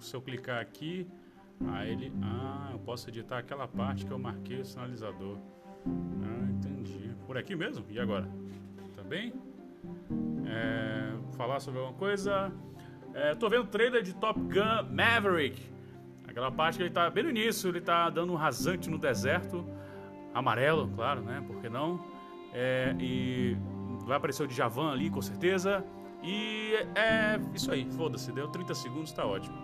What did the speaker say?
se eu clicar aqui, aí ele. Ah, eu posso editar aquela parte que eu marquei o sinalizador. Ah, entendi. Por aqui mesmo? E agora? Tá bem? É, falar sobre alguma coisa. É, tô vendo o trailer de Top Gun Maverick. Aquela parte que ele tá bem no início, ele tá dando um rasante no deserto. Amarelo, claro, né? Por que não? É, e vai aparecer o Djavan ali, com certeza. E é, é isso aí, foda-se, deu 30 segundos, tá ótimo.